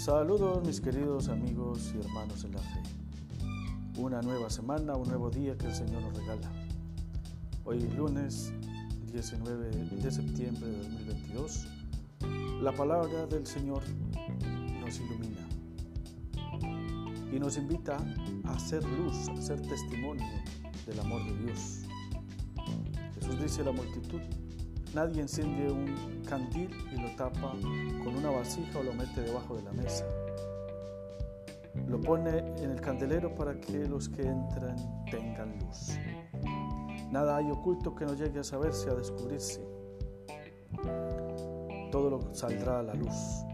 Saludos mis queridos amigos y hermanos en la fe. Una nueva semana, un nuevo día que el Señor nos regala. Hoy lunes 19 de septiembre de 2022, la palabra del Señor nos ilumina y nos invita a hacer luz, a ser testimonio del amor de Dios. Jesús dice a la multitud, nadie enciende un candil y lo tapa con una vasija o lo mete debajo de la mesa. Lo pone en el candelero para que los que entran tengan luz. Nada hay oculto que no llegue a saberse, a descubrirse. Todo lo saldrá a la luz.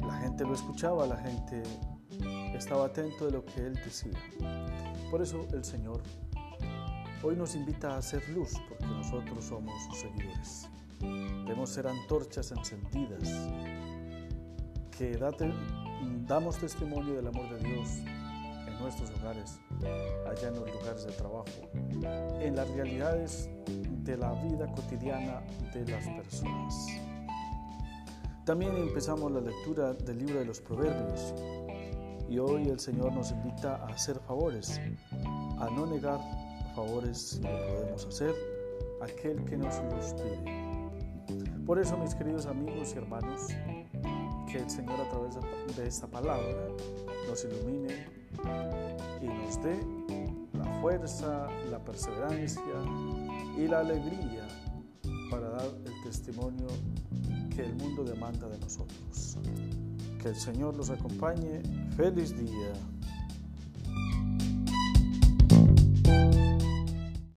La gente lo escuchaba, la gente estaba atento de lo que él decía. Por eso el Señor hoy nos invita a hacer luz, porque nosotros somos sus seguidores. Debemos ser antorchas encendidas, que damos testimonio del amor de Dios en nuestros hogares, allá en los lugares de trabajo, en las realidades de la vida cotidiana de las personas. También empezamos la lectura del libro de los Proverbios y hoy el Señor nos invita a hacer favores, a no negar favores lo podemos hacer, aquel que nos los pide. Por eso, mis queridos amigos y hermanos, que el Señor a través de esta palabra nos ilumine y nos dé la fuerza, la perseverancia y la alegría para dar el testimonio que el mundo demanda de nosotros. Que el Señor los acompañe. Feliz día.